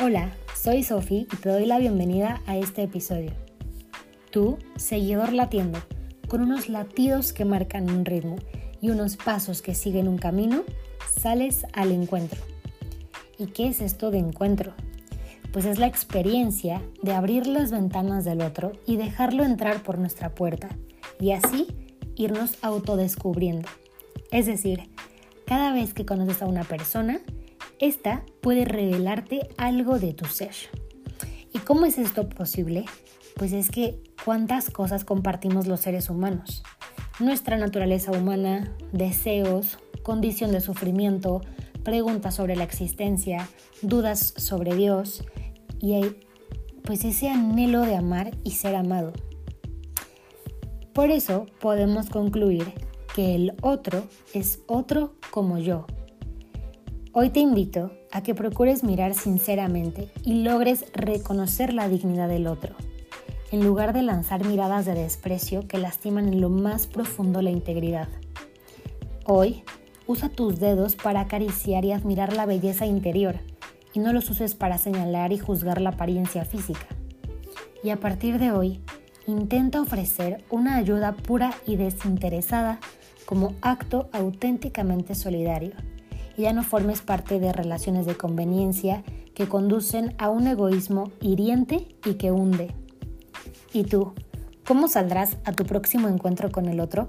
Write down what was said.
Hola, soy Sofi y te doy la bienvenida a este episodio. Tú, seguidor latiendo, con unos latidos que marcan un ritmo y unos pasos que siguen un camino, sales al encuentro. ¿Y qué es esto de encuentro? Pues es la experiencia de abrir las ventanas del otro y dejarlo entrar por nuestra puerta y así irnos autodescubriendo. Es decir, cada vez que conoces a una persona, esta puede revelarte algo de tu ser. ¿Y cómo es esto posible? Pues es que cuántas cosas compartimos los seres humanos. Nuestra naturaleza humana, deseos, condición de sufrimiento, preguntas sobre la existencia, dudas sobre Dios y hay, pues ese anhelo de amar y ser amado. Por eso podemos concluir que el otro es otro como yo, Hoy te invito a que procures mirar sinceramente y logres reconocer la dignidad del otro, en lugar de lanzar miradas de desprecio que lastiman en lo más profundo la integridad. Hoy, usa tus dedos para acariciar y admirar la belleza interior y no los uses para señalar y juzgar la apariencia física. Y a partir de hoy, intenta ofrecer una ayuda pura y desinteresada como acto auténticamente solidario ya no formes parte de relaciones de conveniencia que conducen a un egoísmo hiriente y que hunde. ¿Y tú? ¿Cómo saldrás a tu próximo encuentro con el otro?